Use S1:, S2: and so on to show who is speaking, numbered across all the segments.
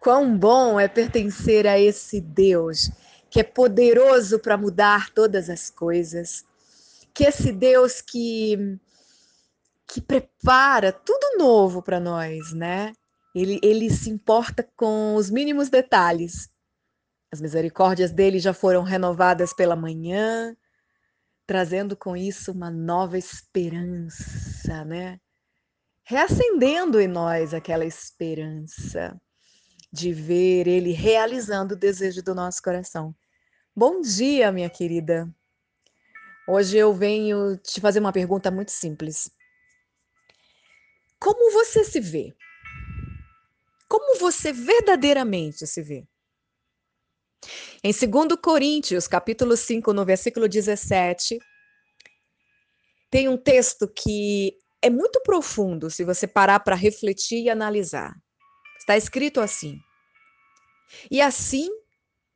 S1: Quão bom é pertencer a esse Deus que é poderoso para mudar todas as coisas, que esse Deus que que prepara tudo novo para nós, né? Ele, ele se importa com os mínimos detalhes. As misericórdias dele já foram renovadas pela manhã, trazendo com isso uma nova esperança, né? Reacendendo em nós aquela esperança de ver Ele realizando o desejo do nosso coração. Bom dia, minha querida. Hoje eu venho te fazer uma pergunta muito simples. Como você se vê? Como você verdadeiramente se vê? Em 2 Coríntios, capítulo 5, no versículo 17, tem um texto que é muito profundo se você parar para refletir e analisar. Está escrito assim: E assim,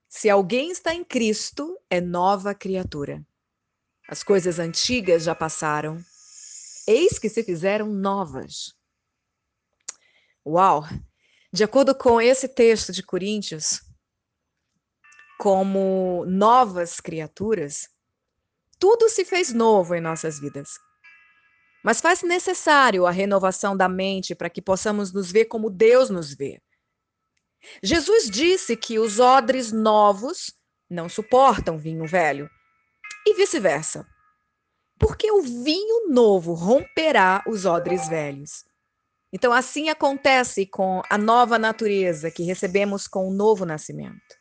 S1: se alguém está em Cristo, é nova criatura. As coisas antigas já passaram, eis que se fizeram novas. Uau! De acordo com esse texto de Coríntios, como novas criaturas, tudo se fez novo em nossas vidas. Mas faz necessário a renovação da mente para que possamos nos ver como Deus nos vê. Jesus disse que os odres novos não suportam vinho velho, e vice-versa. Porque o vinho novo romperá os odres velhos. Então, assim acontece com a nova natureza que recebemos com o novo nascimento.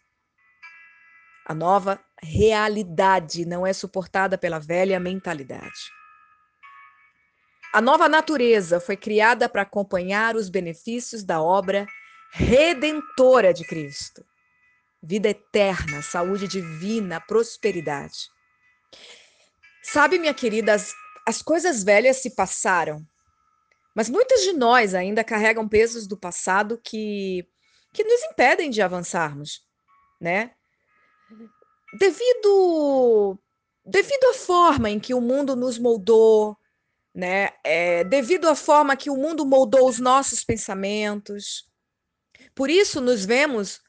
S1: A nova realidade não é suportada pela velha mentalidade. A nova natureza foi criada para acompanhar os benefícios da obra redentora de Cristo. Vida eterna, saúde divina, prosperidade. Sabe, minha querida, as, as coisas velhas se passaram, mas muitas de nós ainda carregam pesos do passado que, que nos impedem de avançarmos, né? Devido, devido à forma em que o mundo nos moldou, né? É, devido à forma que o mundo moldou os nossos pensamentos. Por isso, nos vemos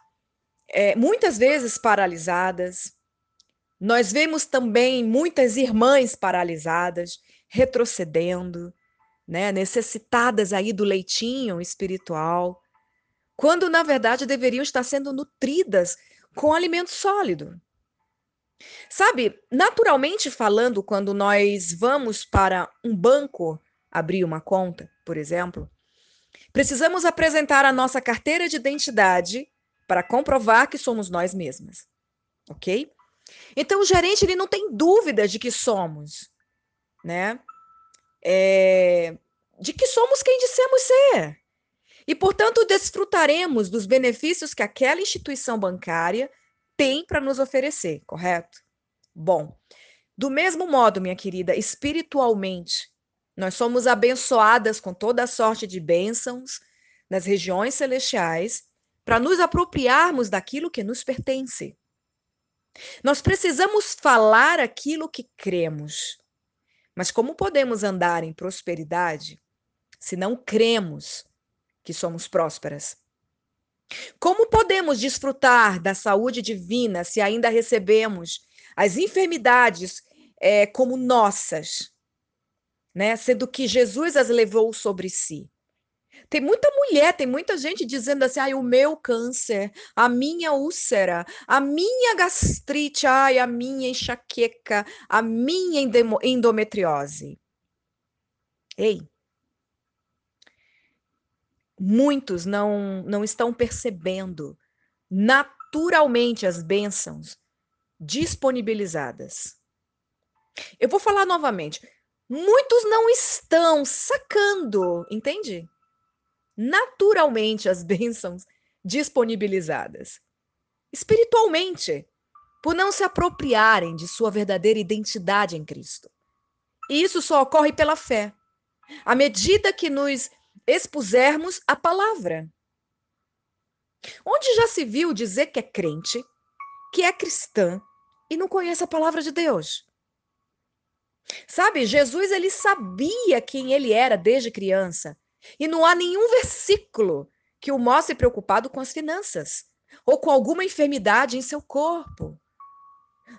S1: é, muitas vezes paralisadas. Nós vemos também muitas irmãs paralisadas, retrocedendo, né? necessitadas aí do leitinho espiritual, quando na verdade deveriam estar sendo nutridas com alimento sólido. Sabe, naturalmente falando, quando nós vamos para um banco abrir uma conta, por exemplo, precisamos apresentar a nossa carteira de identidade para comprovar que somos nós mesmas. Ok? Então, o gerente ele não tem dúvida de que somos, né? É, de que somos quem dissemos ser. E, portanto, desfrutaremos dos benefícios que aquela instituição bancária tem para nos oferecer, correto? Bom, do mesmo modo, minha querida, espiritualmente, nós somos abençoadas com toda a sorte de bênçãos nas regiões celestiais para nos apropriarmos daquilo que nos pertence. Nós precisamos falar aquilo que cremos. Mas como podemos andar em prosperidade se não cremos que somos prósperas? Como podemos desfrutar da saúde divina se ainda recebemos as enfermidades é, como nossas, né? Sendo que Jesus as levou sobre si. Tem muita mulher, tem muita gente dizendo assim: ai, o meu câncer, a minha úlcera, a minha gastrite, ai, a minha enxaqueca, a minha endometriose. Ei, muitos não, não estão percebendo naturalmente as bênçãos disponibilizadas. Eu vou falar novamente. Muitos não estão sacando, entende? Naturalmente as bênçãos disponibilizadas. Espiritualmente, por não se apropriarem de sua verdadeira identidade em Cristo. E isso só ocorre pela fé. À medida que nos expusermos a palavra. Onde já se viu dizer que é crente, que é cristã e não conhece a palavra de Deus? Sabe, Jesus ele sabia quem ele era desde criança. E não há nenhum versículo que o mostre preocupado com as finanças ou com alguma enfermidade em seu corpo.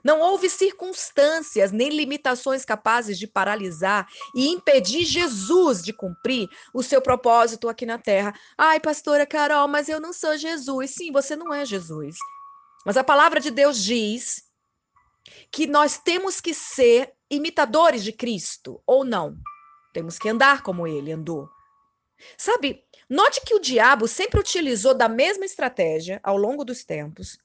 S1: Não houve circunstâncias nem limitações capazes de paralisar e impedir Jesus de cumprir o seu propósito aqui na terra. Ai, pastora Carol, mas eu não sou Jesus. Sim, você não é Jesus. Mas a palavra de Deus diz que nós temos que ser imitadores de Cristo, ou não. Temos que andar como ele andou. Sabe, note que o diabo sempre utilizou da mesma estratégia ao longo dos tempos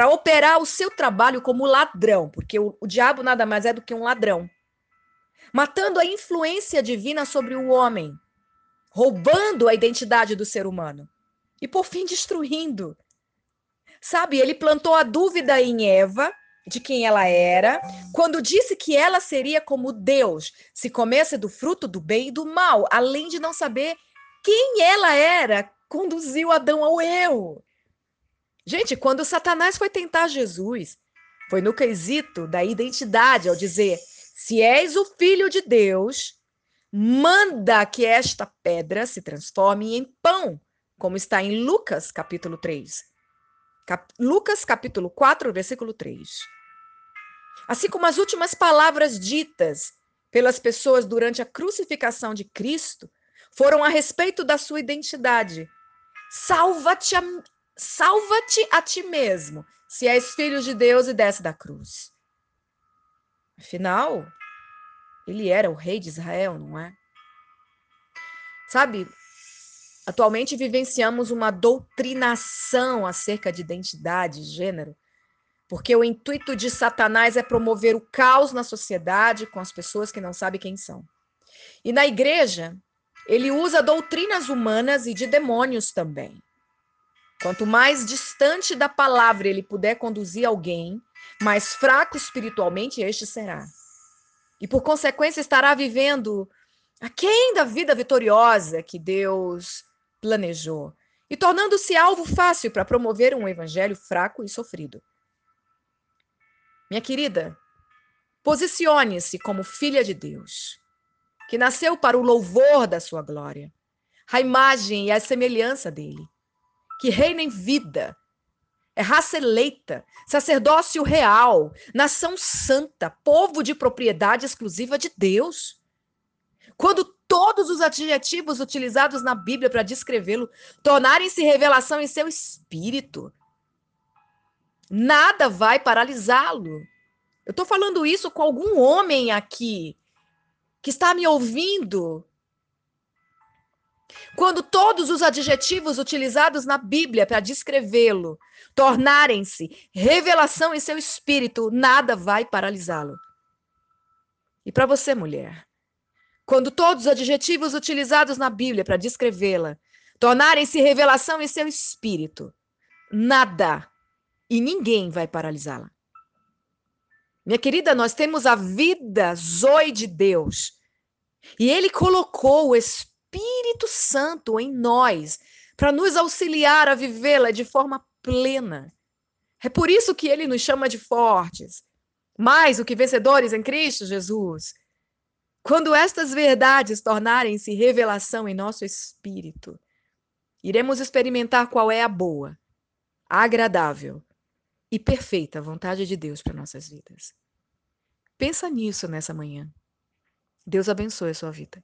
S1: para operar o seu trabalho como ladrão, porque o, o diabo nada mais é do que um ladrão, matando a influência divina sobre o homem, roubando a identidade do ser humano e, por fim, destruindo. Sabe, ele plantou a dúvida em Eva de quem ela era, quando disse que ela seria como Deus, se comesse do fruto do bem e do mal, além de não saber quem ela era, conduziu Adão ao erro. Gente, quando Satanás foi tentar Jesus, foi no quesito da identidade, ao dizer: se és o filho de Deus, manda que esta pedra se transforme em pão, como está em Lucas capítulo 3. Cap Lucas capítulo 4, versículo 3. Assim como as últimas palavras ditas pelas pessoas durante a crucificação de Cristo foram a respeito da sua identidade. Salva-te a, Salva-te a ti mesmo, se és filho de Deus e desce da cruz. Afinal, ele era o rei de Israel, não é? Sabe, atualmente vivenciamos uma doutrinação acerca de identidade e gênero, porque o intuito de Satanás é promover o caos na sociedade com as pessoas que não sabem quem são. E na igreja, ele usa doutrinas humanas e de demônios também. Quanto mais distante da palavra ele puder conduzir alguém, mais fraco espiritualmente este será. E por consequência estará vivendo aquém da vida vitoriosa que Deus planejou e tornando-se alvo fácil para promover um evangelho fraco e sofrido. Minha querida, posicione-se como filha de Deus, que nasceu para o louvor da sua glória, a imagem e a semelhança dele que reina em vida. É raça eleita, sacerdócio real, nação santa, povo de propriedade exclusiva de Deus. Quando todos os adjetivos utilizados na Bíblia para descrevê-lo tornarem-se revelação em seu espírito, nada vai paralisá-lo. Eu estou falando isso com algum homem aqui que está me ouvindo quando todos os adjetivos utilizados na Bíblia para descrevê-lo tornarem-se revelação em seu espírito, nada vai paralisá-lo. E para você, mulher, quando todos os adjetivos utilizados na Bíblia para descrevê-la tornarem-se revelação em seu espírito, nada e ninguém vai paralisá-la. Minha querida, nós temos a vida zoe de Deus. E ele colocou o Espírito Espírito Santo em nós para nos auxiliar a vivê-la de forma plena. É por isso que ele nos chama de fortes, mais do que vencedores em Cristo Jesus. Quando estas verdades tornarem-se revelação em nosso espírito, iremos experimentar qual é a boa, agradável e perfeita vontade de Deus para nossas vidas. Pensa nisso nessa manhã. Deus abençoe a sua vida.